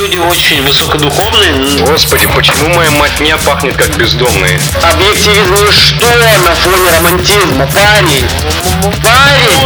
Люди очень высокодуховные. Господи, почему моя матня пахнет как бездомные? Объективизм ничто на фоне романтизма. Парень! Парень!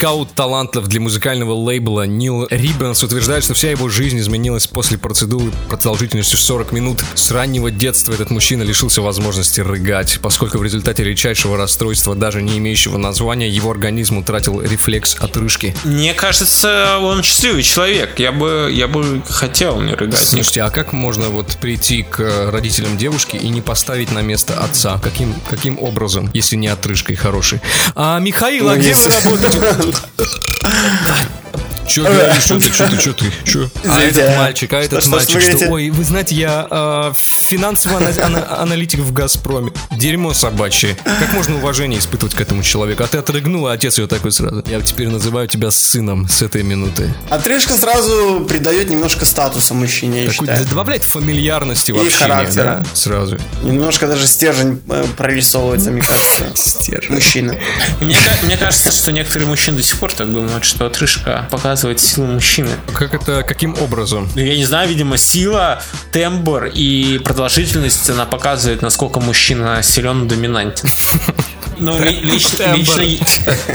Скаут талантов для музыкального лейбла Нил Риббенс утверждает, что вся его жизнь изменилась после процедуры продолжительностью 40 минут. С раннего детства этот мужчина лишился возможности рыгать, поскольку в результате редчайшего расстройства, даже не имеющего названия, его организм утратил рефлекс отрыжки. Мне кажется, он счастливый человек. Я бы, я бы хотел не рыгать. Слушайте, а как можно вот прийти к родителям девушки и не поставить на место отца? Каким, каким образом, если не отрыжкой хорошей? А, Михаил, а где вы работаете? Да. Че говоришь, что ты, что ты, что ты, что? А этот мальчик, а этот мальчик, что, ой, вы знаете, я э, финансовый аналитик в Газпроме. Дерьмо собачье. Как можно уважение испытывать к этому человеку? А ты отрыгнул, а отец ее такой сразу. Я теперь называю тебя сыном с этой минуты. Отрыжка сразу придает немножко статуса мужчине, я считаю. Добавляет фамильярности в общении. характера. Сразу. Немножко даже стержень э, прорисовывается, мне кажется. Стержень. Мужчина. Мне, мне кажется, что некоторые мужчины до сих пор так думают, что отрыжка показывает силу мужчины. Как это, каким образом? Я не знаю, видимо, сила, тембр и продолжительность, она показывает, насколько мужчина силен и доминантен. Ну, лично, лично,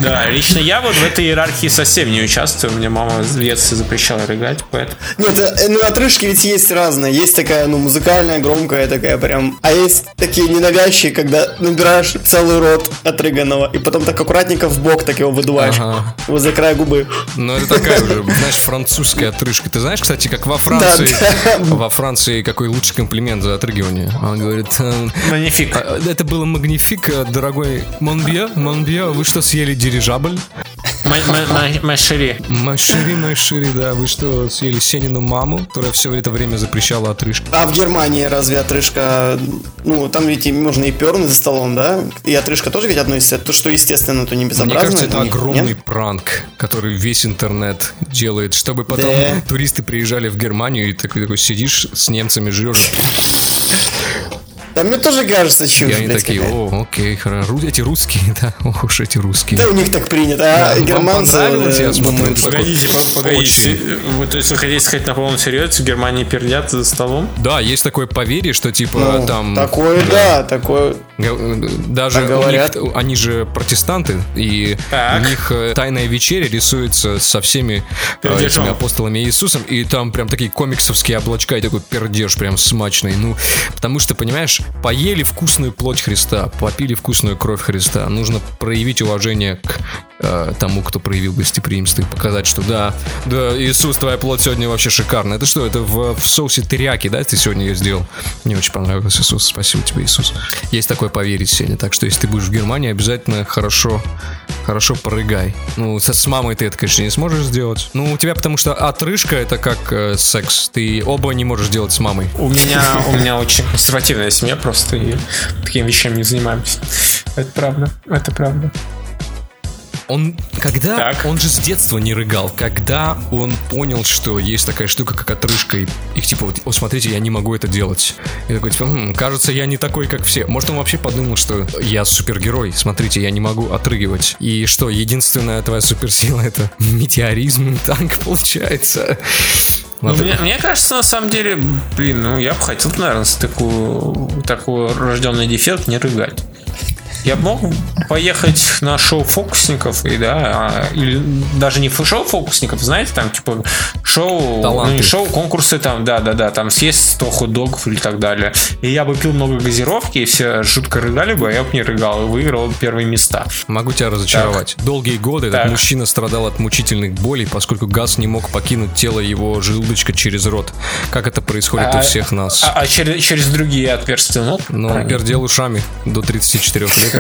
да, лично я вот в этой иерархии совсем не участвую. Мне мама в детстве запрещала рыгать, поэтому... Нет, э, ну отрыжки ведь есть разные. Есть такая, ну, музыкальная, громкая такая прям. А есть такие ненавязчивые, когда набираешь целый рот отрыганного, и потом так аккуратненько в бок так его выдуваешь. Ага. Возле края губы. Ну, это такая уже, знаешь, французская отрыжка. Ты знаешь, кстати, как во Франции... Да, да. Во Франции какой лучший комплимент за отрыгивание? Он говорит... «Э, магнифик. А, это было магнифик, дорогой Монбье, Монбье, вы что, съели дирижабль? Машири. Машири, Машири, да. Вы что, съели Сенину маму, которая все это время запрещала отрыжку? А в Германии разве отрыжка... Ну, там ведь можно и пернуть за столом, да? И отрыжка тоже ведь относится. То, что естественно, то не безобразно. Мне кажется, это огромный нет? пранк, который весь интернет делает, чтобы потом да. туристы приезжали в Германию и такой, такой сидишь с немцами, жрешь да мне тоже кажется чушь, И они такие, о, окей, хорошо. Эти русские, да, ох уж эти русские. Да у них так принято, а да, германцы... я смотрю, Погодите, погодите. Вы, то есть вы хотите сказать на полном серьезе, в Германии пердят за столом? Да, есть такое поверье, что типа ну, там... Такое, да, такое... Даже говорят. Них, они же протестанты, и так. у них э, тайная вечеря рисуется со всеми э, этими апостолами Иисусом, и там прям такие комиксовские облачка, и такой пердеж прям смачный. Ну, потому что, понимаешь, поели вкусную плоть Христа, попили вкусную кровь Христа. Нужно проявить уважение к э, тому, кто проявил гостеприимство и показать, что да, да, Иисус, твоя плоть сегодня вообще шикарная. Это что, это в, в соусе теряки, да, ты сегодня ее сделал? Мне очень понравилось, Иисус, спасибо тебе, Иисус. Есть такое поверить сегодня, так что если ты будешь в Германии, обязательно хорошо, хорошо порыгай. Ну, с, с мамой ты это, конечно, не сможешь сделать. Ну, у тебя потому что отрыжка это как э, секс, ты оба не можешь сделать с мамой. У меня, у меня очень консервативная семья, просто и такими вещами не занимаемся. Это правда, это правда. Он когда так. он же с детства не рыгал, когда он понял, что есть такая штука, как отрыжка, и, и типа, вот, о, смотрите, я не могу это делать. И такой, типа, хм, кажется, я не такой, как все. Может, он вообще подумал, что я супергерой, смотрите, я не могу отрыгивать. И что, единственная твоя суперсила это метеоризм, танк получается. Ну, мне, мне кажется, на самом деле, блин, ну я бы хотел, наверное, с такую, такой рожденный дефект не рыгать. Я мог поехать на шоу фокусников, и да, а, или даже не шоу фокусников, знаете, там типа шоу, Таланты. ну не шоу, конкурсы там, да, да, да, там съесть 100 хот-догов или так далее. И я бы пил много газировки, и все жутко рыгали бы, а я бы не рыгал, и выиграл первые места. Могу тебя разочаровать. Так. Долгие годы так. этот мужчина страдал от мучительных болей, поскольку газ не мог покинуть тело его желудочка через рот. Как это происходит а, у всех нас? А, а через, через другие отверстия? Ну, ну он пердел ушами до 34 лет.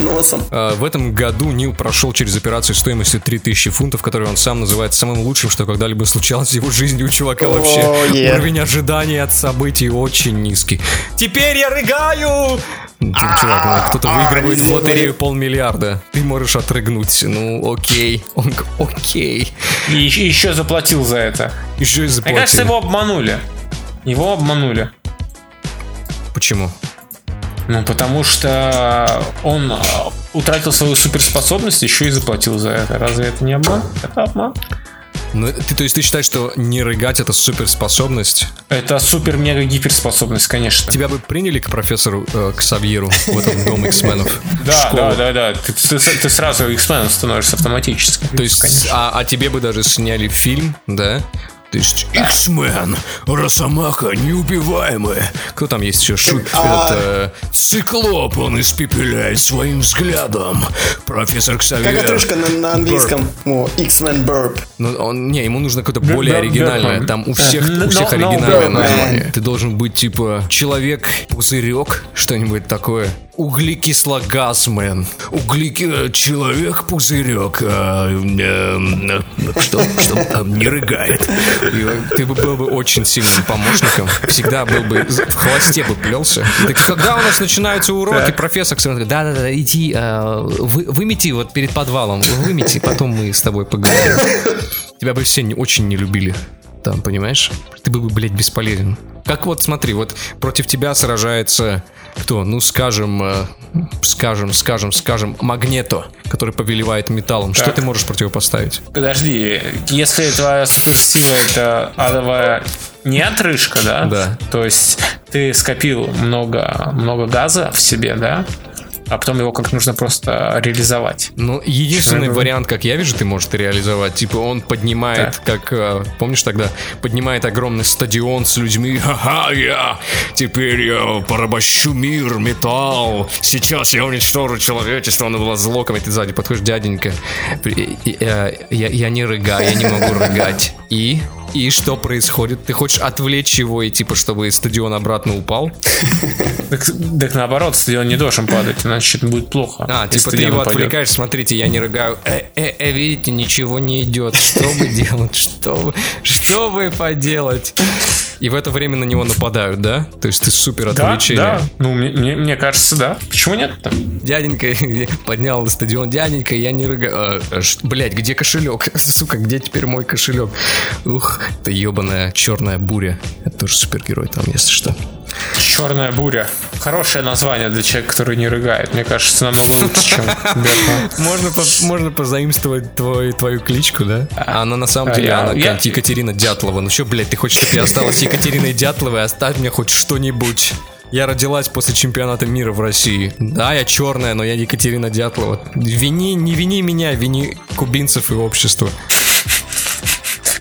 Носом. А, в этом году Нил прошел через операцию стоимостью 3000 фунтов, которую он сам называет самым лучшим, что когда-либо случалось в его жизни у чувака вообще. Уровень ожиданий от событий очень низкий. Теперь я рыгаю! Чувак, ну, кто-то а, выигрывает в лотерею полмиллиарда. Ты можешь отрыгнуть. Ну, окей. Он окей. И еще заплатил за это. Еще и заплатил. Мне кажется, его обманули. Его обманули. Почему? Ну, потому что он утратил свою суперспособность, еще и заплатил за это. Разве это не обман? Это обман. Ну, ты, то есть ты считаешь, что не рыгать это суперспособность? Это супер-мега-гиперспособность, конечно. Тебя бы приняли к профессору, э, к Савьеру в этом дом X-менов? Да, да, да, да. Ты сразу X-меном становишься автоматически. То есть, а, а тебе бы даже сняли фильм, да? То есть X-Men, Росомаха, неубиваемый. Кто там есть еще? Шут, а... это, циклоп, он испепеляет своим взглядом. Профессор Ксавьер. Как отрыжка на, на английском? О, X-Men Burp. Ну, он, не, ему нужно какое-то более оригинальное. Там у всех, у всех оригинальное название. Ты должен быть типа человек-пузырек, что-нибудь такое углекислогазмен. Углеки... Человек-пузырек. А, э, что? Что? А, не рыгает. И ты бы был бы очень сильным помощником. Всегда был бы... В хвосте бы плелся. Так когда у нас начинаются уроки, профессор говорит, да-да-да, иди, а, вы, вымети вот перед подвалом. Вымети, потом мы с тобой поговорим. Тебя бы все очень не любили. Там, понимаешь? Ты бы, блядь, бесполезен. Как вот, смотри, вот против тебя сражается кто? Ну, скажем, э, скажем, скажем, скажем, Магнето, который повелевает металлом. Так. Что ты можешь противопоставить? Подожди, если твоя суперсила это адовая не отрыжка, да? Да. То есть ты скопил много, много газа в себе, да? А потом его как нужно просто реализовать. Ну, единственный Что вариант, как я вижу, ты можешь реализовать. Типа он поднимает, да. как, э, помнишь тогда, поднимает огромный стадион с людьми. Ха-ха, я теперь я порабощу мир, металл. Сейчас я уничтожу человечество, оно было злоком. И ты сзади подходишь, дяденька. Я, я, я не рыгаю, я не могу рыгать. И и что происходит? Ты хочешь отвлечь его и типа, чтобы стадион обратно упал? Так, так наоборот, стадион не должен падать, иначе будет плохо. А, типа ты его отвлекаешь, смотрите, я не рыгаю. Э, э, э, видите, ничего не идет. Что вы делать? Что вы, что вы поделать? И в это время на него нападают, да? То есть ты супер отвлечение. Да, да. Ну, мне, мне, мне кажется, да. Почему нет там? Дяденька поднял стадион. Дяденька, я не рыгаю. А, а блять, где кошелек? Сука, где теперь мой кошелек? Ух, это ебаная черная буря. Это тоже супергерой там, если что. Черная буря. Хорошее название для человека, который не рыгает. Мне кажется, намного лучше, чем Можно, можно позаимствовать твой, твою кличку, да? А она на самом деле, она я... Екатерина Дятлова. Ну что, блядь, ты хочешь, чтобы я осталась Екатериной Дятловой? Оставь мне хоть что-нибудь. Я родилась после чемпионата мира в России. Да, я черная, но я Екатерина Дятлова. Вини, не вини меня, вини кубинцев и общество.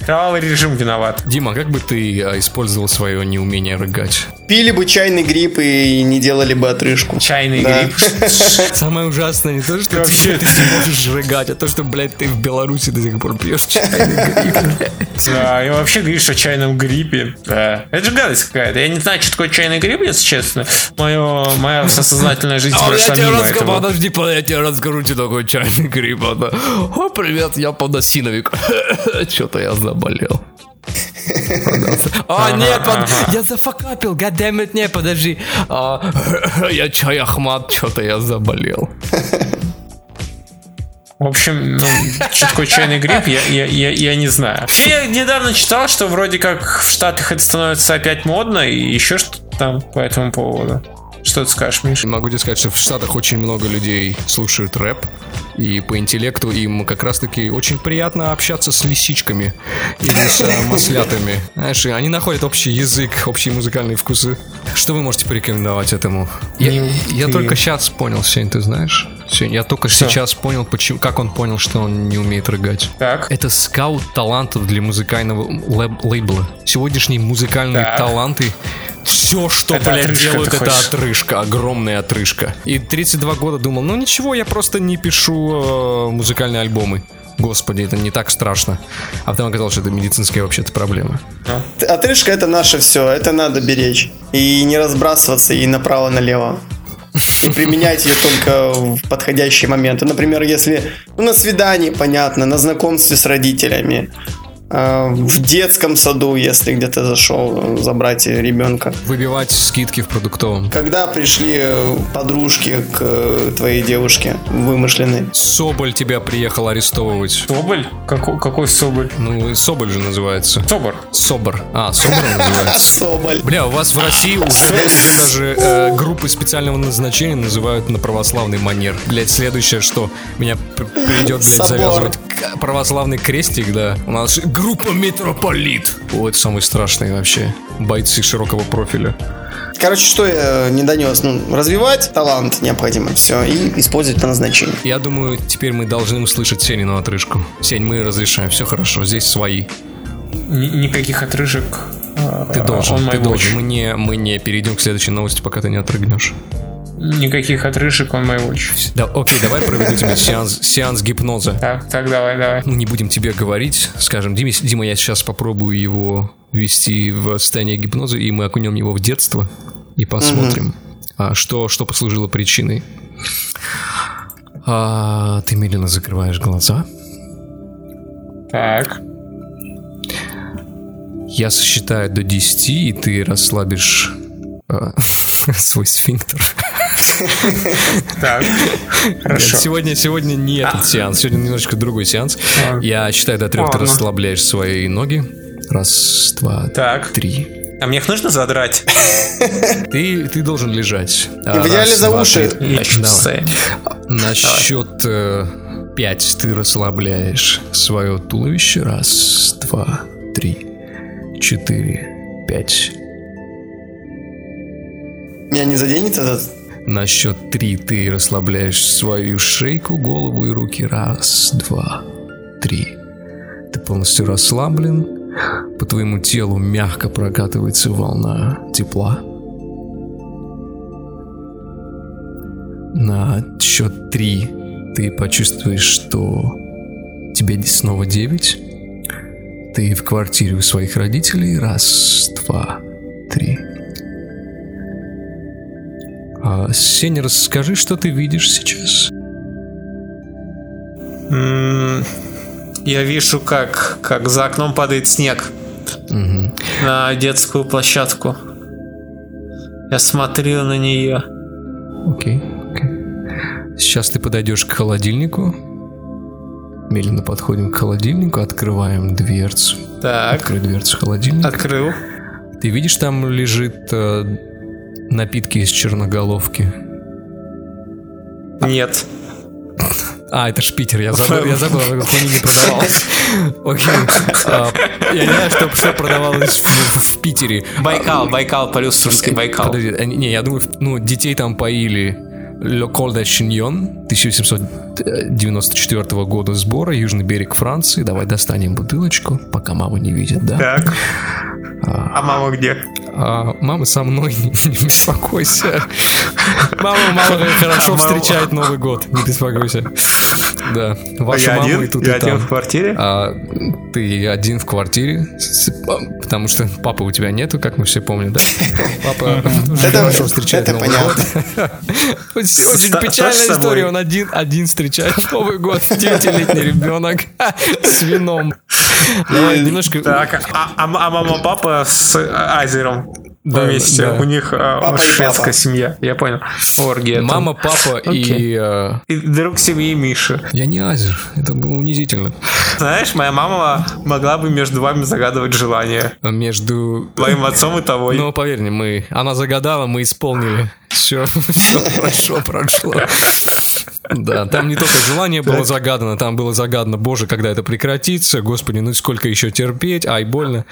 Кровавый режим виноват. Дима, как бы ты а, использовал свое неумение рыгать? Пили бы чайный гриб и не делали бы отрыжку. Чайный да. гриб. Самое ужасное не то, что ты вообще ты не можешь рыгать, а то, что, блядь, ты в Беларуси до сих пор пьешь чайный гриб. Да, и вообще говоришь о чайном гриппе. Да. Это же гадость какая-то. Я не знаю, что такое чайный гриб, если честно. Мое, моя сознательная жизнь а прошла я мимо тебе Подожди, я тебе расскажу, что такое чайный гриб. О, привет, я подосиновик. Что-то я заболел. А, нет, я зафакапил, гадэмит, не, подожди. А, я чай Ахмат, что-то я заболел. В общем, ну, что такое чайный гриб, я, я, я, я не знаю. Я недавно читал, что вроде как в Штатах это становится опять модно, и еще что-то там по этому поводу. Что ты скажешь, Миша? Могу тебе сказать, что в Штатах очень много людей слушают рэп. И по интеллекту им как раз-таки очень приятно общаться с лисичками или с э, маслятами. Знаешь, они находят общий язык, общие музыкальные вкусы. Что вы можете порекомендовать этому? Я, я только сейчас понял, Сень, ты знаешь? Сень, я только Что? сейчас понял, почему, как он понял, что он не умеет рыгать. Так. Это скаут талантов для музыкального лейбла. Сегодняшние музыкальные так. таланты все, что, это блядь, отрыжка, делают, это хочешь? отрыжка, огромная отрыжка. И 32 года думал, ну ничего, я просто не пишу э, музыкальные альбомы. Господи, это не так страшно. А потом оказалось, что это медицинская вообще-то проблема. Отрыжка это наше все, это надо беречь. И не разбрасываться и направо-налево. И применять ее только в подходящие моменты. Например, если ну, на свидании, понятно, на знакомстве с родителями, в детском саду, если где-то зашел забрать ребенка. Выбивать скидки в продуктовом. Когда пришли подружки к твоей девушке вымышленной? Соболь тебя приехал арестовывать. Соболь? Какой, какой Соболь? Ну, Соболь же называется. Собор. Собор. А, Собор называется. Соболь. Бля, у вас в России уже, даже э, группы специального назначения называют на православный манер. Блять, следующее, что меня придет, блядь, завязывать православный крестик, да. У нас группа Метрополит. О, это самый страшный вообще. Бойцы широкого профиля. Короче, что я не донес? Ну, развивать талант необходимо, все, и использовать по назначению. Я думаю, теперь мы должны услышать Сенину отрыжку. Сень, мы разрешаем, все хорошо, здесь свои. Н- никаких отрыжек. Ты должен, ты должен. Мы не, мы не перейдем к следующей новости, пока ты не отрыгнешь. Никаких отрыжек он моего watch. Да, окей, давай проведу тебе сеанс, сеанс гипноза. Так, так, давай, давай. Мы не будем тебе говорить, скажем, Дима, Дима, я сейчас попробую его ввести в состояние гипноза, и мы окунем его в детство и посмотрим, угу. что, что послужило причиной. А, ты медленно закрываешь глаза. Так. Я сосчитаю до 10, и ты расслабишь а, свой сфинктер. Так, хорошо. Сегодня, сегодня не этот сеанс, сегодня немножечко другой сеанс. Я считаю до трех, ты расслабляешь свои ноги. Раз, два, так. три. А мне их нужно задрать? Ты, ты должен лежать. И в идеале за уши. На счет э, пять ты расслабляешь свое туловище. Раз, два, три, четыре, пять. Меня не заденет этот? На счет три ты расслабляешь свою шейку, голову и руки. Раз, два, три. Ты полностью расслаблен. По твоему телу мягко прокатывается волна тепла. На счет три ты почувствуешь, что тебе снова девять. Ты в квартире у своих родителей. Раз, два, три. А, Сеня, расскажи, что ты видишь сейчас. Я вижу, как, как за окном падает снег угу. на детскую площадку. Я смотрю на нее. Окей, окей. Сейчас ты подойдешь к холодильнику. Медленно подходим к холодильнику, открываем дверцу. Так. Открой дверцу холодильника. Открыл. Ты видишь, там лежит э, напитки из черноголовки? Нет. А, это ж Питер, я забыл, я забыл, хуйни не продавалось. Окей. А, я не знаю, что, что продавалось в, в Питере. Байкал, Байкал, Полюсовский Байкал. Подожди, не, я думаю, ну, детей там поили Le Col de Chignon 1794 года сбора, Южный берег Франции. Давай достанем бутылочку, пока мама не видит, да? Так. А, а мама где? А, мама со мной, не, не беспокойся. Мама, мама хорошо встречает Новый год, не беспокойся. Да, ваша я мама и тут я и один там. в квартире? А, ты один в квартире, потому что папы у тебя нету, как мы все помним, да? Папа хорошо встречает Новый год. Очень печальная история, он один, один встречает Новый год, девятилетний ребенок с вином. Давай немножко... Так, а, а, а мама, папа с Азером Да, вместе. да. У них а, шведская папа. семья. Я понял. Оргия. там. Мама, папа и... Окей. э, И друг семьи Миши. Я не азер, это было унизительно. Знаешь, моя мама могла бы между вами загадывать желание. Между... Твоим отцом и тобой. Ну, поверь мне, мы... Она загадала, мы исполнили. Все, все прошло, прошло. Да, там не только желание было загадано, там было загадано, боже, когда это прекратится, господи, ну сколько еще терпеть, ай, больно.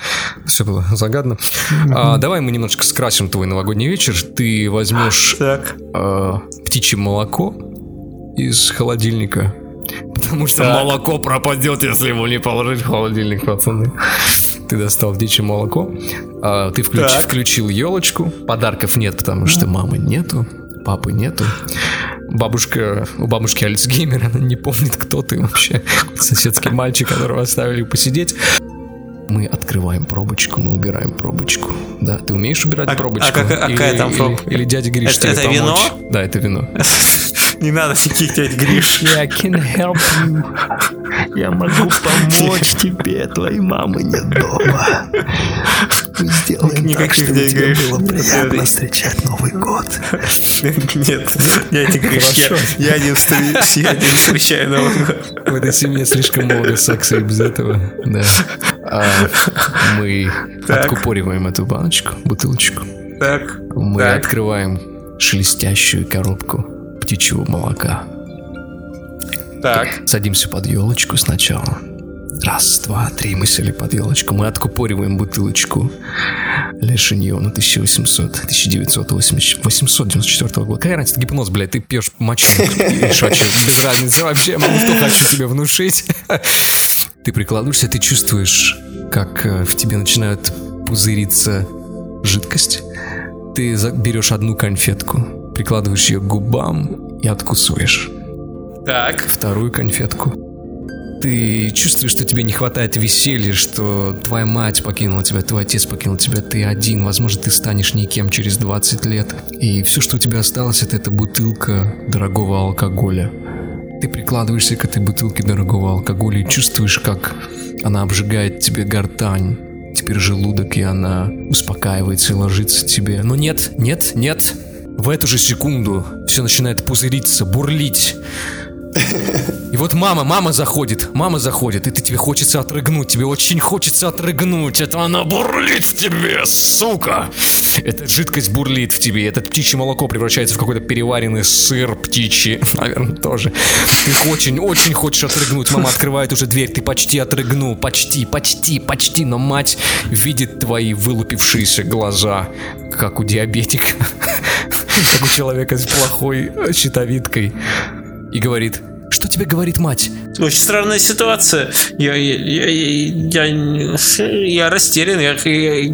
Все было загадано. А, давай мы немножечко скрасим твой новогодний вечер. Ты возьмешь Так. э, птичье молоко из холодильника. Потому что Так. молоко пропадет, если его не положить в холодильник, пацаны. Ты достал птичье молоко, а, ты включ- Так. включил елочку. Подарков нет, потому что мамы нету, папы нету. Бабушка, у бабушки Альцгеймер, она не помнит, кто ты вообще. Соседский мальчик, которого оставили посидеть. Мы открываем пробочку, мы убираем пробочку. Да, ты умеешь убирать А- пробочку? а как- а какая Или- там или- проб- Или, дядя Гриш Это- это помочь? вино? Да, это вино. Не надо никаких дядь Гриш. I can help you. Я могу помочь тебе, твоей мамы нет дома. Мы сделаем так, чтобы тебе было приятно встречать Новый год. Нет, дядя Гриш, я, я, не встречаю, я не встречаю Новый год. В этой семье слишком много секса и без этого. Да. А мы так. откупориваем эту баночку, бутылочку. Так. Мы так. открываем шелестящую коробку птичьего молока. Так. Садимся под елочку сначала. Раз, два, три, мы сели под елочку. Мы откупориваем бутылочку Лешиньона 1800, 1980, 894 года. Какая разница, гипноз, блядь, ты пьешь мочу и шачу. Без разницы вообще, я могу что хочу тебе внушить. Ты прикладываешься, ты чувствуешь, как э, в тебе начинают пузыриться жидкость. Ты берешь одну конфетку, прикладываешь ее к губам и откусываешь. Так. Вторую конфетку. Ты чувствуешь, что тебе не хватает веселья, что твоя мать покинула тебя, твой отец покинул тебя, ты один, возможно, ты станешь никем через 20 лет. И все, что у тебя осталось, это эта бутылка дорогого алкоголя. Ты прикладываешься к этой бутылке дорогого алкоголя и чувствуешь, как она обжигает тебе гортань. Теперь желудок, и она успокаивается и ложится тебе. Но нет, нет, нет. В эту же секунду все начинает пузыриться, бурлить. И вот мама, мама заходит, мама заходит, и ты тебе хочется отрыгнуть, тебе очень хочется отрыгнуть. Это она бурлит в тебе, сука! Эта жидкость бурлит в тебе, это птичье молоко превращается в какой-то переваренный сыр птичий, наверное, тоже. Ты очень, очень хочешь отрыгнуть, мама открывает уже дверь, ты почти отрыгнул, почти, почти, почти, но мать видит твои вылупившиеся глаза, как у диабетика, как у человека с плохой щитовидкой и говорит, что тебе говорит мать? Очень странная ситуация. Я, я, я, я, я растерян. Я, я,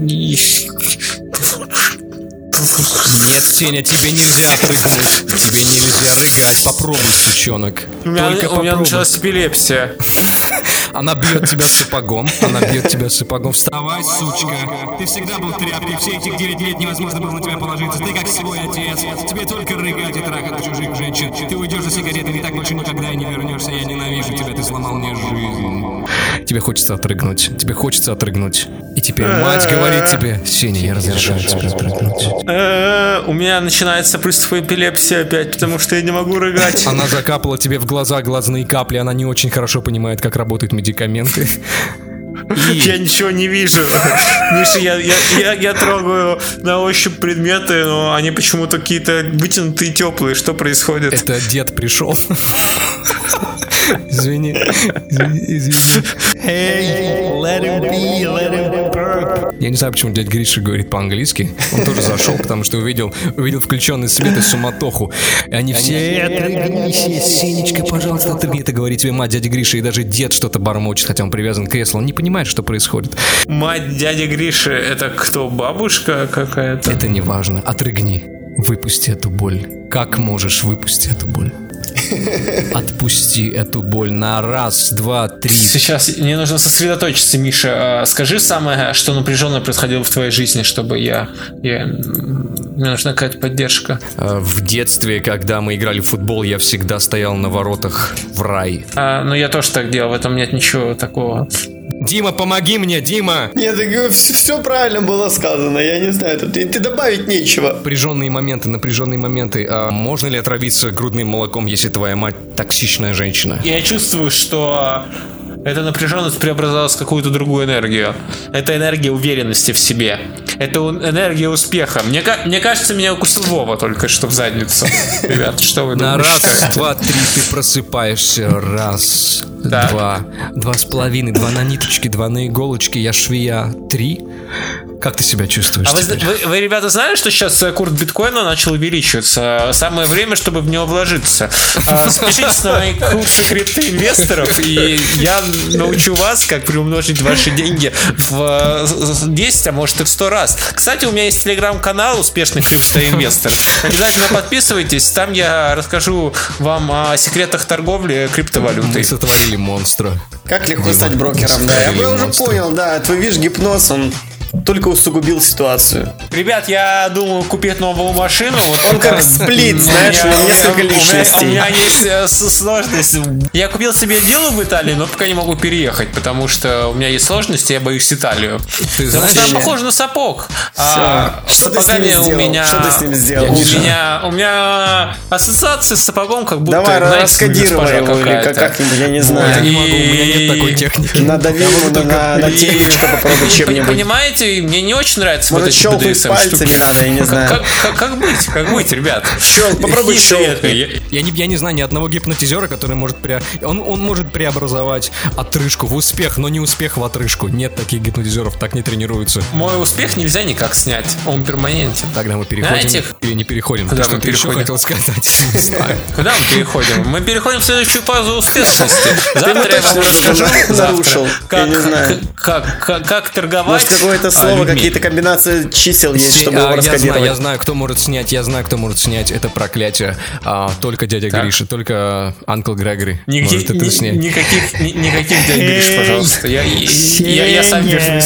нет, Теня, тебе нельзя прыгнуть. Тебе нельзя рыгать. Попробуй, сучонок. У меня, Только у меня началась эпилепсия. Она бьет тебя сапогом. Она бьет тебя сапогом. Вставай, сучка. Ты всегда был тряпкой. Все эти 9 лет невозможно было на тебя положиться. Ты как свой отец. Тебе только рыгать и трахать чужих женщин. Ты уйдешь за сигаретами и так больше никогда и не вернешься. Я ненавижу тебя. Ты сломал мне жизнь. Тебе хочется отрыгнуть. Тебе хочется отрыгнуть. И теперь мать говорит тебе, Сеня, я разрешаю тебе отрыгнуть. Э, у меня начинается приступ эпилепсии опять, потому что я не могу рыгать. Она закапала тебе в глаза глазные капли. Она не очень хорошо понимает, как работают медикаменты. И... Я ничего не вижу. Миша, я, я, я, я трогаю на ощупь предметы, но они почему-то какие-то вытянутые теплые. Что происходит? Это дед пришел. Извини. Извини. извини. Hey, let him be, let burp. Я не знаю, почему дядя Гриша говорит по-английски. Он тоже зашел, потому что увидел, увидел включенный свет и суматоху. И они все, отрыгнись, Сенечка, пожалуйста, отрыгни. Это говорит тебе мать дядя Гриша, и даже дед что-то бормочет, хотя он привязан к креслу. Он не понимает, что происходит. Мать дяди Гриши, это кто, бабушка какая-то? Это не важно. Отрыгни. Выпусти эту боль. Как можешь, выпусти эту боль. Отпусти эту боль на раз, два, три. Сейчас мне нужно сосредоточиться, Миша. А, скажи самое, что напряженно происходило в твоей жизни, чтобы я... я... Мне нужна какая-то поддержка. А, в детстве, когда мы играли в футбол, я всегда стоял на воротах в рай. А, ну, я тоже так делал, в этом нет ничего такого. Дима, помоги мне, Дима! Нет, так все правильно было сказано, я не знаю, тут ты добавить нечего. Напряженные моменты, напряженные моменты. А можно ли отравиться грудным молоком, если твоя мать токсичная женщина? Я чувствую, что эта напряженность преобразовалась в какую-то другую энергию. Это энергия уверенности в себе. Это энергия успеха. Мне, мне кажется, меня укусил Вова только что в задницу. Ребят, что вы думаете? На раз, два, три ты просыпаешься. Раз, так. два, два с половиной, два на ниточке, два на иголочке. Я швея. Три. Как ты себя чувствуешь? А вы, вы, вы, ребята, знали, что сейчас э, курс биткоина начал увеличиваться? Самое время, чтобы в него вложиться. А, запишитесь на моих курсы криптоинвесторов, и я научу вас, как приумножить ваши деньги в 10, а может и в 100 раз. Кстати, у меня есть телеграм-канал успешных криптоинвесторов. Обязательно подписывайтесь, там я расскажу вам о секретах торговли криптовалютой. Мы сотворили монстра. Как легко стать брокером, да. Я бы уже понял, да. Твой видишь гипноз, он только усугубил ситуацию. Ребят, я думаю купить новую машину. Вот Он как сплит, знаешь, у него несколько личностей. У меня есть э, сложность. Я купил себе дело в Италии, но пока не могу переехать, потому что у меня есть сложности, я боюсь Италию. Ты знаешь, потому что похоже на сапог. А, что ты с ним сделал? меня, что ты с ним сделал? У меня, у меня ассоциации с сапогом как будто, Давай, раскодируй его или как-нибудь, я не знаю. Я не могу, у меня нет такой техники. Надави ему на, на темечко попробуй чем-нибудь. Понимаете, мне не очень нравится Может, вот эти щелкнуть BDSM пальцами штуки. надо, я не знаю. Как, как, как быть? Как быть, ребят? Щелк, попробуй советы? щелкни. Я не, я не знаю ни одного гипнотизера, который может пре... он, он может преобразовать отрыжку в успех, но не успех в отрыжку. Нет таких гипнотизеров, так не тренируются. Мой успех нельзя никак снять, он перманентен. Тогда мы переходим Знаете, или не переходим? куда Ты мы переходим? хотел сказать? Не знаю. Куда мы переходим? Мы переходим в следующую фазу успешности. Завтра я вам расскажу. завтра, нарушил. Как, Я не знаю. Как, как, как торговать. Может, какое-то а, слово, людьми. какие-то комбинации чисел есть, чтобы а, его я знаю, раскодировать. я знаю, кто может снять, я знаю, кто может снять это проклятие. А, только дядя Так. Гриша, только Анкл Грегори Никаких, может это ни- снять. никаких, ни- никаких дядь Гриш, пожалуйста. Я, я, я сам держусь.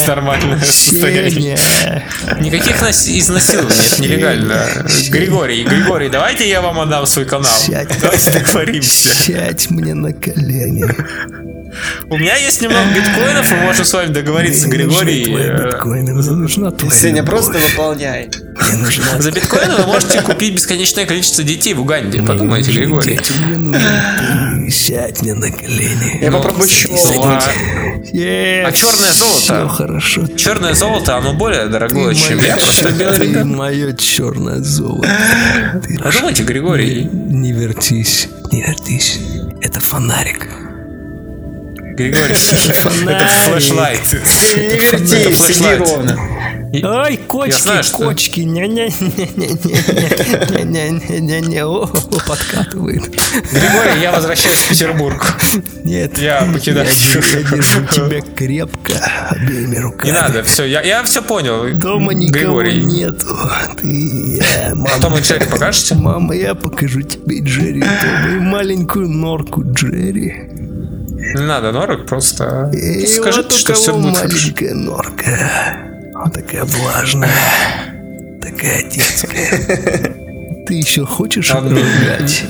Сеня. Никаких нас- изнасилований, это нелегально. Григорий, Григорий, давайте я вам отдам свой канал. Давайте договоримся. Сядь мне на колени. У меня есть немного биткоинов, мы можем с вами договориться, Григорий. э, биткоины, мне нужна твоя Сеня, просто выполняй. За биткоины вы можете купить бесконечное количество детей в Уганде. Подумайте, Григорий. Сядь мне на колени. Я попробую. А черное золото? Все хорошо. Черное золото, оно более дорогое, чем я. Просто белый мое черное золото. Подумайте, Григорий. Не вертись, не вертись. Это фонарик. Григорий, это флешлайт. Это флешлайт. Ой, кочки, знаю, что- кочки, не-не-не-не-не-не-не-не-не, подкатывает. Григорий, я возвращаюсь в Петербург. Нет, Я покидаю. я держу, я тебя крепко обеими руками. Не надо, все, я, я все понял. Дома никого Григорий. нету. Ты, э, мама, Том и Джерри покажете? мама, я покажу тебе Джерри и маленькую норку Джерри. Не надо норок, просто И скажите, вот что все будет хорошо. маленькая норка. Вот такая влажная. Такая детская. Ты еще хочешь рыгать?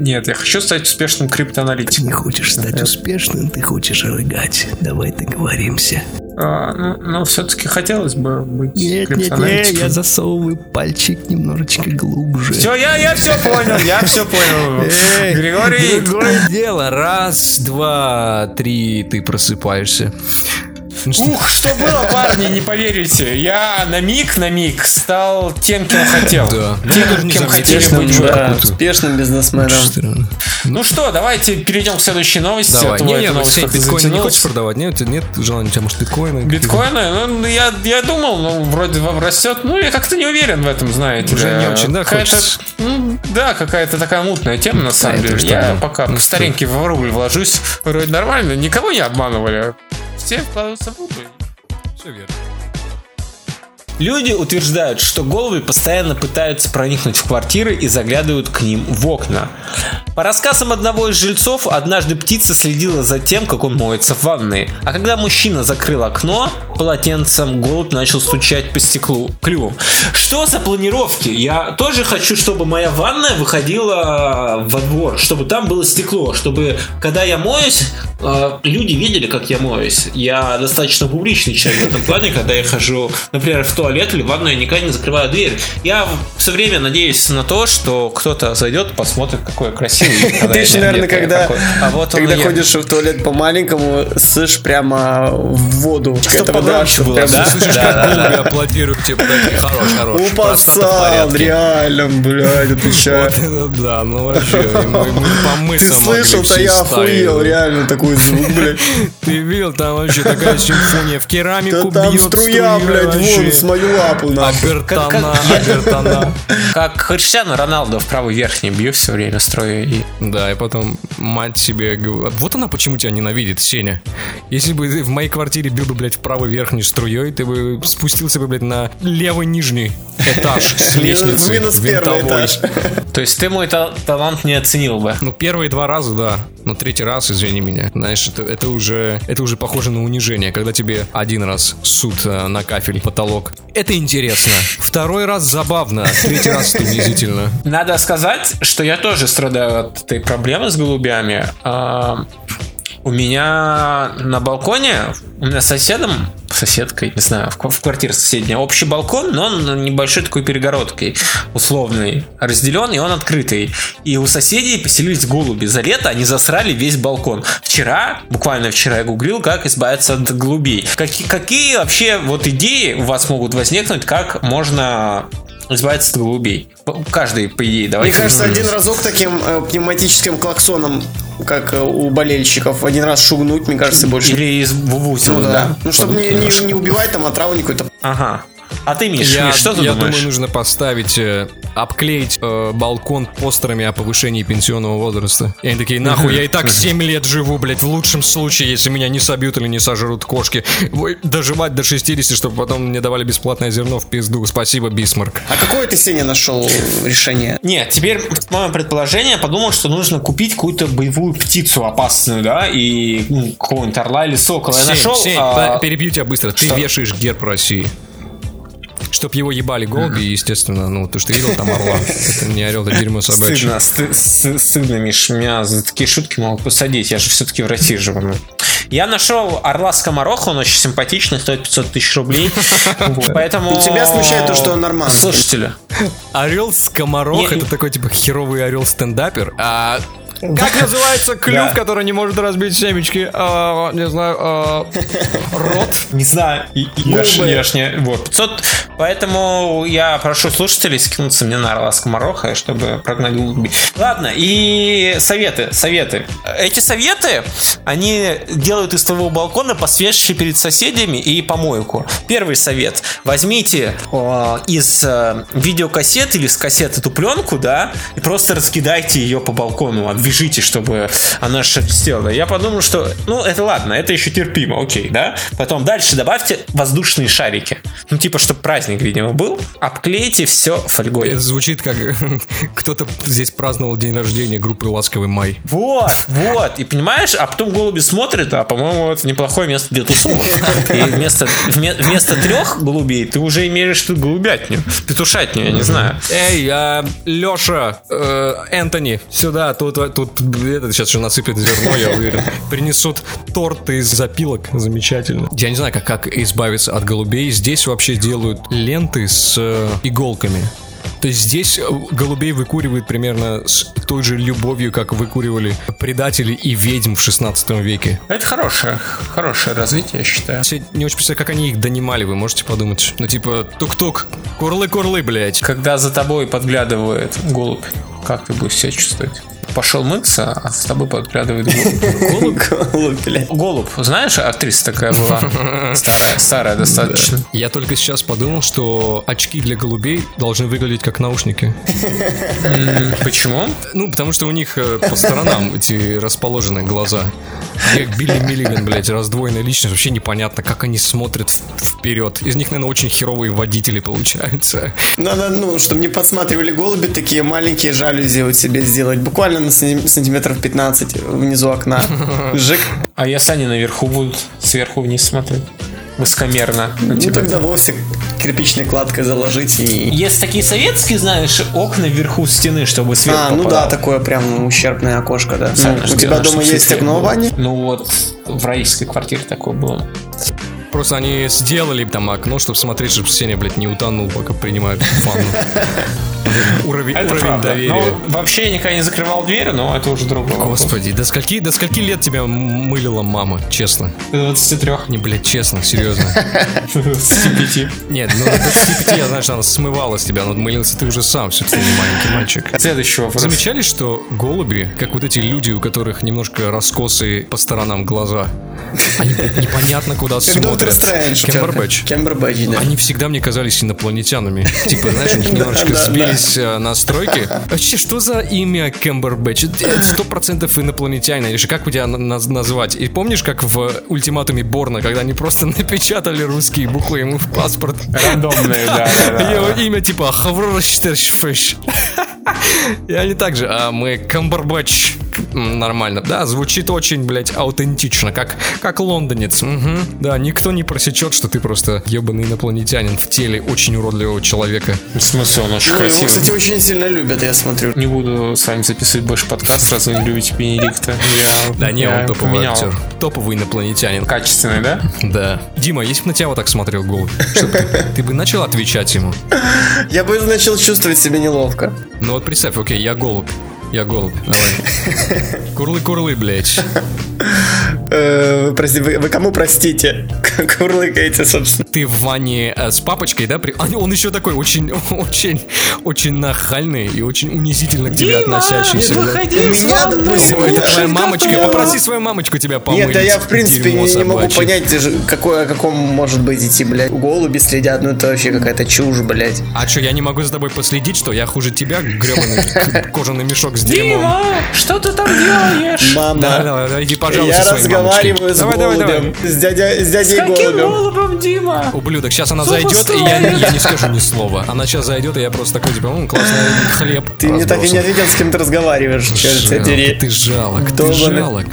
Нет, я хочу стать успешным криптоаналитиком. Не хочешь стать успешным, ты хочешь рыгать. Давай договоримся. А, ну, но все-таки хотелось бы быть Нет, нет, нет, я засовываю пальчик немножечко глубже. Все, я, я все понял, я все понял. Эй, Григорий, Другое дело. Раз, два, три, ты просыпаешься. Ну Ух, что было, парни, не поверите. Я на миг, на миг стал тем, кем хотел. Да. Тем, кем хотели быть. Да, успешным бизнесменом. Странно. Ну что, давайте перейдем к следующей новости. а Давай. то Не, эта не, новость Сень, как-то биткоины не хочешь продавать? Нет, нет желания у тебя, может, биткоины? Биткоины, ну, я, я думал, ну, вроде вам растет. Ну, я как-то не уверен в этом, знаете. Уже не очень, да, ну, да, какая-то такая мутная тема, на самом деле. Я пока Ну, по старенький в рубль вложусь. Вроде нормально, никого не обманывали. Все вкладываются в рубль. Все верно. Люди утверждают, что головы постоянно пытаются проникнуть в квартиры и заглядывают к ним в окна. По рассказам одного из жильцов, однажды птица следила за тем, как он моется в ванной. А когда мужчина закрыл окно полотенцем, голубь начал стучать по стеклу клювом. Что за планировки? Я тоже хочу, чтобы моя ванная выходила во двор, чтобы там было стекло, чтобы когда я моюсь, люди видели, как я моюсь. Я достаточно публичный человек в этом плане, когда я хожу, например, в туалет или в ванную, я никогда не закрываю дверь. Я все время надеюсь на то, что кто-то зайдет, посмотрит, какой я красивый. Ты еще, наверное, когда. А вот он когда ходишь в туалет по-маленькому, слышишь прямо в воду. Вода, погромче было, да? Слышишь, Да, как аплодируют тебе, такие, хорош, хорош. У процентов в посал, порядке. реально, блядь, отвечаю. Да, ну вообще, мы, мы по Ты слышал-то, я охуел, реально, такой звук, блядь. Ты видел, там вообще такая симфония в Да керамику там бьет струя, блядь, вообще. вон, с мою лапу, нахуй. Обертона, обертона. Как Хриштиану Роналдо в правый верхний бью все время строю и Да, и потом мать себе говорит, вот она почему тебя ненавидит, Сеня. Если бы ты в моей квартире бил бы, блядь, в правый верхней струей, ты бы спустился бы, блядь, на левый нижний этаж с Минус- лестницы минус первый винтовой. этаж. То есть ты мой та- талант не оценил бы. Ну, первые два раза, да. Но третий раз, извини меня, знаешь, это, это уже это уже похоже на унижение, когда тебе один раз суд э, на кафель, потолок. Это интересно. Второй раз забавно, третий раз унизительно. Надо сказать, что я тоже страдаю от этой проблемы с голубями. У меня на балконе, у меня соседом, соседкой, не знаю, в квартире соседняя, общий балкон, но он небольшой такой перегородкой, условный, разделен, и он открытый. И у соседей поселились голуби. За лето они засрали весь балкон. Вчера, буквально вчера я гуглил, как избавиться от голубей. Какие, какие вообще вот идеи у вас могут возникнуть, как можно избавиться от голубей. Каждый, по идее, давайте. Мне кажется, один разок таким э, пневматическим клаксоном, как э, у болельщиков, один раз шугнуть, мне кажется, больше. Или из вувузела, ну, да. да. Ну, чтобы не, не, не убивать там отраву какой-то. Ага. А ты, Миш, я, Миш, что ты я думаешь? думаю, нужно поставить, э, обклеить э, балкон постерами о повышении пенсионного возраста. И они такие, нахуй, я и так 7 лет живу, блядь, в лучшем случае, если меня не собьют или не сожрут кошки. Доживать до 60, чтобы потом мне давали бесплатное зерно в пизду. Спасибо, Бисмарк. А какое ты, Сеня, нашел решение? Нет, теперь мое предположение, подумал, что нужно купить какую-то боевую птицу опасную, да, и ну, какого-нибудь орла или сокола. Я Сень, нашел... Сень, а, перебью тебя быстро. что? Ты вешаешь герб России. Чтоб его ебали голуби, естественно, ну, ты что видел там орла? Это не орел, это дерьмо собачье. Стыдно, сты- сты- стыдно, Миш, меня за такие шутки могут посадить, я же все-таки в России живу. ну. Я нашел орла скомороха, он очень симпатичный, стоит 500 тысяч рублей. Поэтому... Тебя смущает то, что он нормальный. Слушатели, Орел скоморох это такой типа херовый орел стендапер. А как называется клюв, который не может разбить семечки? А, не знаю, а, рот. не знаю, и- и- я ж- я ж не- вот, 500, поэтому я прошу слушателей скинуться мне на орла скомороха, чтобы прогнать голубей. Ладно, и советы, советы. Эти советы, они делают из твоего балкона посвежее перед соседями и помойку. Первый совет. Возьмите э, из э, видеокассет или с кассет эту пленку, да, и просто раскидайте ее по балкону, обвяжите, чтобы она шелестела. Я подумал, что, ну, это ладно, это еще терпимо, окей, да. Потом дальше добавьте воздушные шарики. Ну, типа, чтобы праздник, видимо, был. Обклейте все фольгой. Это звучит как кто-то здесь праздновал день рождения группы «Ласковый май». Вот, вот. И понимаешь, а потом голуби смотрят, а по-моему, это неплохое место для тусовок. И вместо, вме- вместо трех голубей ты уже имеешь тут голубятню, петушатню, я не знаю. Эй, а, Леша, э, Энтони, сюда, тут, тут этот сейчас еще насыпят зерно, я уверен. Принесут торт из запилок, замечательно. Я не знаю, как, как избавиться от голубей. Здесь вообще делают ленты с э, иголками. То есть здесь э, голубей выкуривают примерно с той же любовью, как выкуривали предатели и ведьм в 16 веке. Это хорошее, хорошее развитие, я считаю. Я не очень представляю, как они их донимали, вы можете подумать. Ну, типа, тук-тук, курлы-курлы, блядь. Когда за тобой подглядывает голубь, как ты будешь себя чувствовать? Пошел мыться, а с тобой подглядывает голубь. Голубь, блядь. Голубь, знаешь, актриса такая была? Старая, старая достаточно. Я только сейчас подумал, что очки для голубей должны выглядеть как наушники. Почему? Ну, потому что у них э, по сторонам эти расположены глаза. Как Билли Миллиган, блядь, раздвоенная личность. Вообще непонятно, как они смотрят вперед. Из них, наверное, очень херовые водители получаются. Надо, ну, чтобы не подсматривали голуби, такие маленькие жалюзи вот себе сделать. Буквально на сантим- сантиметров 15 внизу окна. Жик. А если они наверху будут сверху вниз смотреть? Высокомерно. Ну, Ну, типа, тогда вовсе кирпичной кладкой заложить и... Есть такие советские, знаешь, окна вверху стены, чтобы сверху А, ну да, такое прям ущербное окошко, да. Сами Ну, у тебя дома есть окно в ванне? Ну вот, в родительской квартире такое было. Просто они сделали там окно, чтобы смотреть, чтобы Сеня, блядь, не утонул, пока принимают ванну. Уровень, Это уровень правда. доверия. Ну, вообще я никогда не закрывал дверь, но это уже другое. Господи, до скольки, до скольки лет тебя мылила мама, честно? 23. Не, блядь, честно, серьезно. 25. Нет, ну до 25 я знаю, что она смывала с тебя, но мылился ты уже сам, все-таки не маленький мальчик. Следующий вопрос. Замечали, что голуби, как вот эти люди, у которых немножко раскосы по сторонам глаза, они непонятно куда смотрят. Кембербэтч. Кембербэтч, да. Они всегда мне казались инопланетянами. Типа, знаешь, у них немножечко сбились э, настройки. Вообще, что за имя Кембербэтч? Это Сто процентов инопланетянин. Или же как бы тебя на- на- назвать? И помнишь, как в ультиматуме Борна, когда они просто напечатали русские буквы ему в паспорт? Рандомные, да. Его имя типа Хаврорштершфэш. И они также, а мы Камбербэтч. Нормально. Да, звучит очень, блядь, аутентично, как, как лондонец. Угу. Да, никто не просечет, что ты просто ебаный инопланетянин в теле очень уродливого человека. В смысле, он очень Ну, красивый. его, кстати, очень сильно любят, я смотрю. Не буду с вами записывать больше подкаст, раз вы не любите Бенедикта. Я, Да не, я он топовый поменял. актер. Топовый инопланетянин. Качественный, да? Да. Дима, если бы на тебя вот так смотрел голубь, ты бы начал отвечать ему? Я бы начал чувствовать себя неловко. Ну вот представь, окей, я голубь. Я голубь. Давай. Курлы-курлы, блядь. Э, прости, вы, вы кому простите? Курлыкаете, собственно. Ты в ванне э, с папочкой, да? При- Он еще такой очень, очень, очень нахальный и очень унизительно к тебе относящийся. да. У меня, допустим, Ой, это твоя мамочка. Попроси свою мамочку тебя помыть. Нет, да я в принципе не, не могу понять, какое, о каком может быть идти, блядь. Голуби следят, ну это вообще какая-то чушь, блядь. А что, я не могу за тобой последить, что я хуже тебя, гребаный кожаный мешок с дерьмом? Дима, что ты там делаешь? Мама, Да, да, да, иди, пожалуйста, своей разговариваю с Давай, давай, давай. голубем, с, дядя, с С дядей каким голубем. голубем, Дима? Ублюдок, сейчас она зайдет, и я, я не скажу ни слова. Она сейчас зайдет, и я просто такой, типа, «М, классный хлеб. Ты мне так и не разбросал». ответил, с кем ты разговариваешь, черт тебя Жалок, дери. Ты жалок,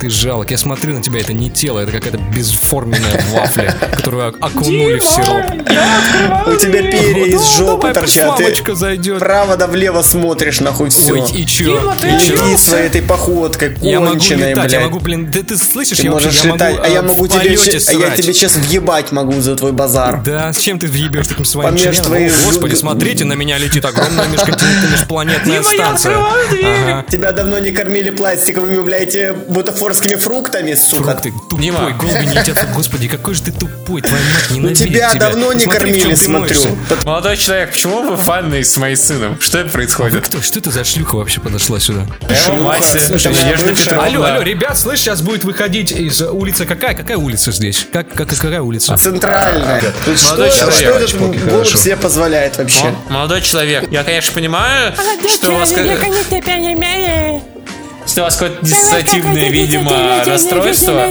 ты жалок. Я смотрю на тебя, это не тело, это какая-то безформенная вафля, которую ок- окунули в сироп. У тебя перья из жопы торчат, вправо да влево смотришь, нахуй все. И чё? Иди своей этой походкой, Я могу конченой, летать, я блядь. могу, блин, ты, ты слышишь, Ты я можешь летать, а я э, могу тебе, а я тебе сейчас въебать могу за твой базар. Да, с чем ты въебешь таким своим членом? Господи, смотрите, на меня летит огромная межконтинентальная межпланетная станция. Тебя давно не кормили пластиковыми, блядь, э, бутафорскими фруктами, сука. Фрукты, тупой, Дима. голуби не едят. Господи, какой же ты тупой, твоя мать ненавидит тебя тебя. давно не Смотри, кормили, смотрю. Молодой человек, почему вы фанны с моим сыном? Что это происходит? кто? Что это за шлюха вообще подошла сюда? Алло, алло, ребят, слышь, сейчас будет выходить из улицы какая? Какая улица здесь? Как, как какая улица? Центральная. Что, Молодой что человек, этот голубь себе позволяет вообще? Молодой человек, я, конечно, понимаю, что у вас, что у вас какое-то диссоциативное, видимо, расстройство,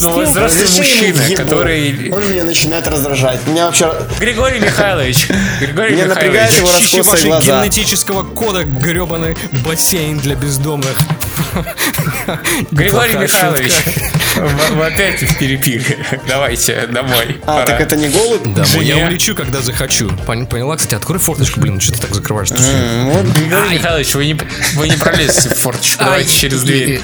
но вы взрослый мужчина, который... Он меня начинает раздражать. Меня вообще... Григорий Михайлович, Григорий Меня напрягает Михайлович, его раскосые глаза. генетического кода гребаный бассейн для бездомных. Григорий Михайлович, вы опять в перепиле. Давайте домой. А, так это не голубь? Да, я улечу, когда захочу. Пон- Поняла, кстати, открой форточку, блин, что ты так закрываешь? Григорий Михайлович, вы не, вы не пролезете в форточку, давайте через дверь.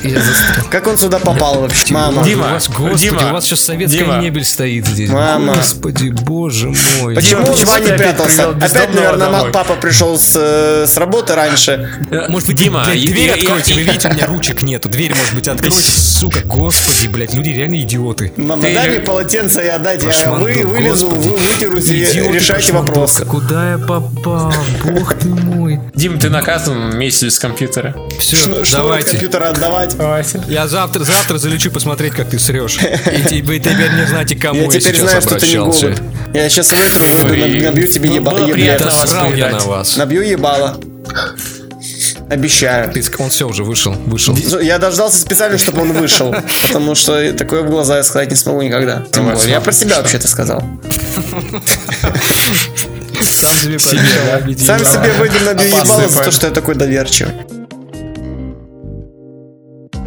Как он сюда попал вообще? Мама. Дима, у вас, господи, у вас сейчас советская мебель стоит здесь. Мама. Господи, боже мой. Почему он прятался? Опять, наверное, папа пришел с, э, с работы раньше. Может быть, Дима, дверь откройте, вы видите, у меня ручек нету. Дверь, может быть, откройте, сука, господи, блядь, люди реально идиоты. Мама, Ты- дай мне полотенце и отдать. Я вы, вылезу, вы, и Идиоты, решайте вопросы. Куда я попал? Бог ты мой. Дим, ты наказан месяц без компьютера. Все, Шну- давайте. компьютера отдавать. Давайте. Я завтра, завтра залечу посмотреть, как ты срешь. И вы теперь не знаете, кому Я я, теперь сейчас знаю, что ты не обращался. голубь. Я сейчас выйду, набью тебе было- еба- было приятно я вас. Набью ебало. Обещаю. Ты Он все уже вышел, вышел. Я дождался специально, чтобы он вышел. Потому что такое в глаза я сказать не смогу никогда. Тем более. Я про себя вообще-то сказал. Сам себе. Сам себе набью Опасный ебало за то, что я такой доверчивый.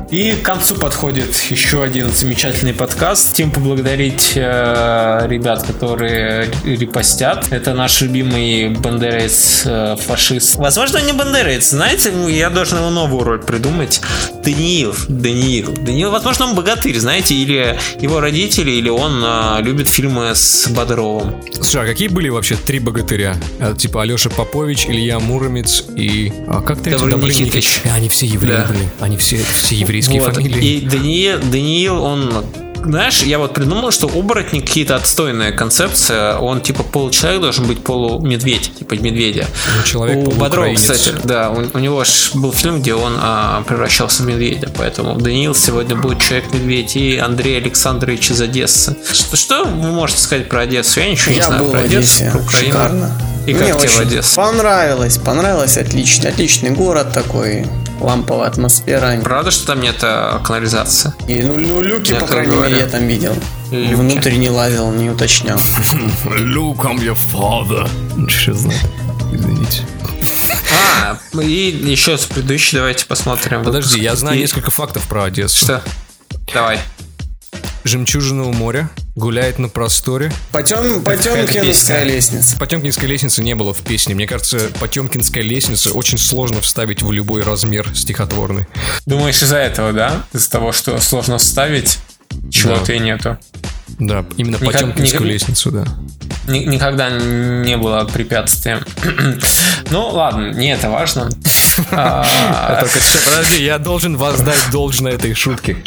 И к концу подходит еще один замечательный подкаст. Тем поблагодарить э, ребят, которые репостят. Это наш любимый бандерец э, фашист. Возможно, не бандерец. Знаете, я должен его новую роль придумать. Даниил. Даниил. Даниил, возможно, он богатырь, знаете, или его родители, или он э, любит фильмы с Бодровым. Слушай, а какие были вообще три богатыря? А, типа Алеша Попович, Илья Муромец и... А как ты Добрый Никитич. Они все евреи Да. были. Они все, все еврейские Вот. фамилии. И Даниил, Даниил, он знаешь, я вот придумал, что оборотник какие-то отстойная концепция. Он типа получеловек должен быть полумедведь, типа медведя. Ну, человек у Бодрова, кстати, да, у, у него ж был фильм, где он а, превращался в медведя, поэтому Даниил сегодня будет человек-медведь и Андрей Александрович из Одессы. Что, что вы можете сказать про Одессу? Я ничего не Я знаю был про Одессу, про Украину. Шикарно. И Мне как тебе в Одессе? Понравилось, понравилось, отлично. Отличный город такой, ламповая атмосфера. Правда, что там нет а, канализации? И, ну, ну, люки, Я по крайней говорю. мере, я там видел. Люки. Внутрь не лазил, не уточнял. Luke, I'm your father. Что знаю. Извините. А, и еще с предыдущей давайте посмотрим. Подожди, я знаю несколько фактов про Одессу. Что? Давай. Жемчужина у моря, гуляет на просторе. Потем, Потемкинская лестница. Потемкинской лестницы не было в песне. Мне кажется, Потемкинская лестница очень сложно вставить в любой размер стихотворный. Думаешь, из-за этого, да? Из-за того, что сложно вставить, чего-то да. и нету. Да, именно Никак, Потемкинскую никак, лестницу, да. Никогда не было препятствием. ну, ладно, не это важно. А, только подожди, я должен воздать должное этой шутке.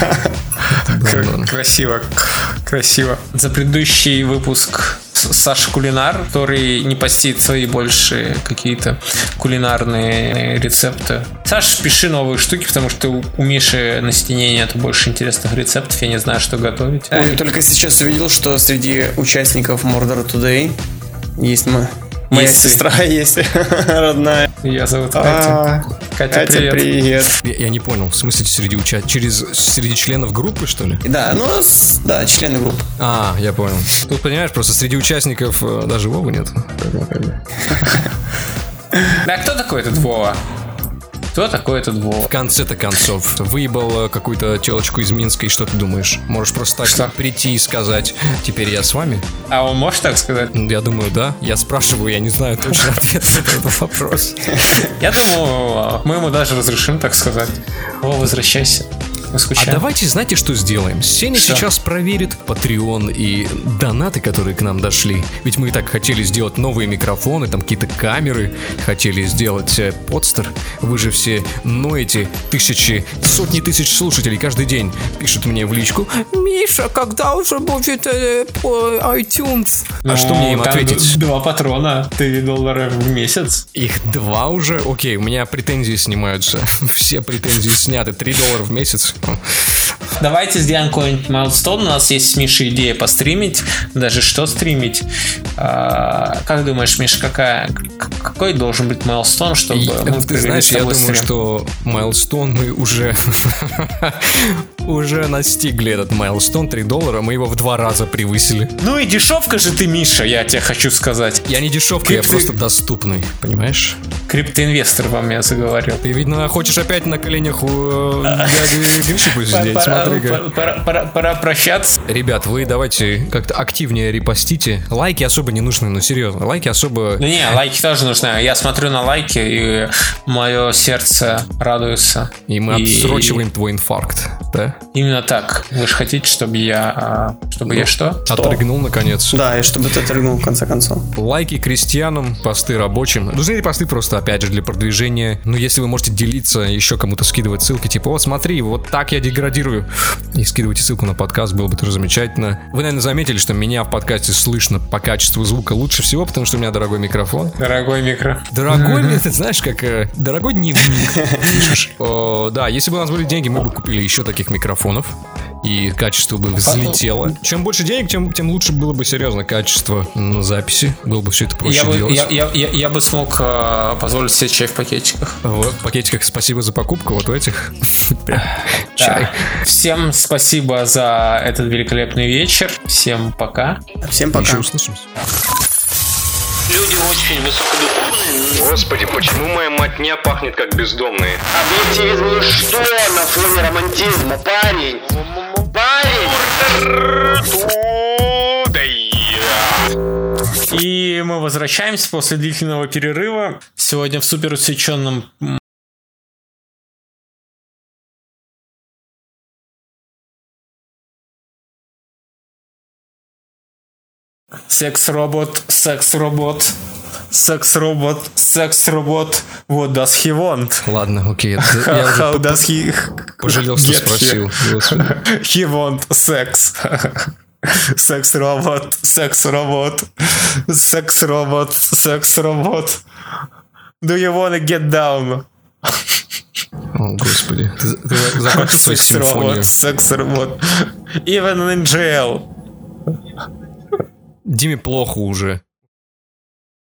Красиво, красиво. За предыдущий выпуск Саша Кулинар, который не постит свои больше какие-то кулинарные рецепты. Саша, пиши новые штуки, потому что у Миши на стене нет больше интересных рецептов, я не знаю, что готовить. Ой, только сейчас увидел, что среди участников Murder Today есть мы. Моя есть сестра есть родная. Я зовут Катя. А, Катя, Катя, привет. привет. Я, я не понял, в смысле среди учат через среди членов группы, что ли? Да, ну, да, члены группы. А, я понял. Тут, понимаешь, просто среди участников э, даже Вовы нет. Да кто такой этот Вова? Кто такой этот Вова? В конце-то концов, выебал э, какую-то телочку из Минска, и что ты думаешь? Можешь просто так что? прийти и сказать, теперь я с вами? А он может так сказать? Я думаю, да. Я спрашиваю, я не знаю точно ответ на этот вопрос. Я думаю, мы ему даже разрешим так сказать. О, возвращайся. А давайте, знаете, что сделаем? Сеня что? сейчас проверит Patreon и донаты, которые к нам дошли. Ведь мы и так хотели сделать новые микрофоны, там какие-то камеры, хотели сделать э, подстер. Вы же все ноете тысячи, сотни тысяч слушателей каждый день пишут мне в личку. Миша, когда уже будет э, iTunes? Ну, а что мне им ответить? Два патрона, 3 доллара в месяц. Их два уже? Окей, у меня претензии снимаются. Все претензии сняты. 3 доллара в месяц. Давайте сделаем какой-нибудь майлстон. У нас есть с Мишей идея постримить. Даже что стримить. А, как думаешь, Миша, какая, какой должен быть майлстон, чтобы и, мы Ты знаешь, я думаю, стрим? что майлстон мы уже уже настигли этот майлстон 3 доллара, мы его в два раза превысили. Ну и дешевка же ты, Миша, я тебе хочу сказать. Я не дешевка, Крипты... я просто доступный, понимаешь? Криптоинвестор во мне заговорил. Ты, видно, хочешь опять на коленях у э, дяди Гриши посидеть, смотри-ка. Пора прощаться. Ребят, вы давайте как-то активнее репостите. Лайки особо не нужны, ну серьезно, лайки особо... Ну не, лайки тоже нужны. Я смотрю на лайки, и мое сердце радуется. И мы отсрочиваем твой инфаркт, да? Именно так. Вы же хотите, чтобы я... А, чтобы ну, я что? Отрыгнул, наконец. Да, и чтобы ты отрыгнул, в конце концов. Лайки крестьянам, посты рабочим. Нужны ли посты просто, опять же, для продвижения? Ну, если вы можете делиться, еще кому-то скидывать ссылки, типа, вот смотри, вот так я деградирую. И скидывайте ссылку на подкаст, было бы тоже замечательно. Вы, наверное, заметили, что меня в подкасте слышно по качеству звука лучше всего, потому что у меня дорогой микрофон. Дорогой микро. Дорогой, ты знаешь, как э, дорогой дневник. Да, если бы у нас были деньги, мы бы купили еще таких микрофонов микрофонов, и качество бы взлетело. Чем больше денег, тем, тем лучше было бы серьезно качество на записи. Было бы все это проще я делать. я, я, я, я бы смог э, позволить себе чай в пакетиках. Вот, в пакетиках спасибо за покупку, вот в этих. Чай. Всем спасибо за этот великолепный вечер. Всем пока. Всем пока. Еще услышимся. Люди очень высокодуховные. Господи, почему моя матня пахнет как бездомные? Объективизм ну что на фоне романтизма, парень? Парень! И мы возвращаемся после длительного перерыва. Сегодня в супер усеченном Секс-робот, секс-робот, секс-робот, секс-робот. What does he want? Ладно, окей. Я How does he... Пожалел, что спросил. He want sex. Секс-робот, секс-робот, секс-робот, секс-робот. Do you wanna get down? О, господи. Секс-робот, секс-робот. Even in jail. Диме плохо уже.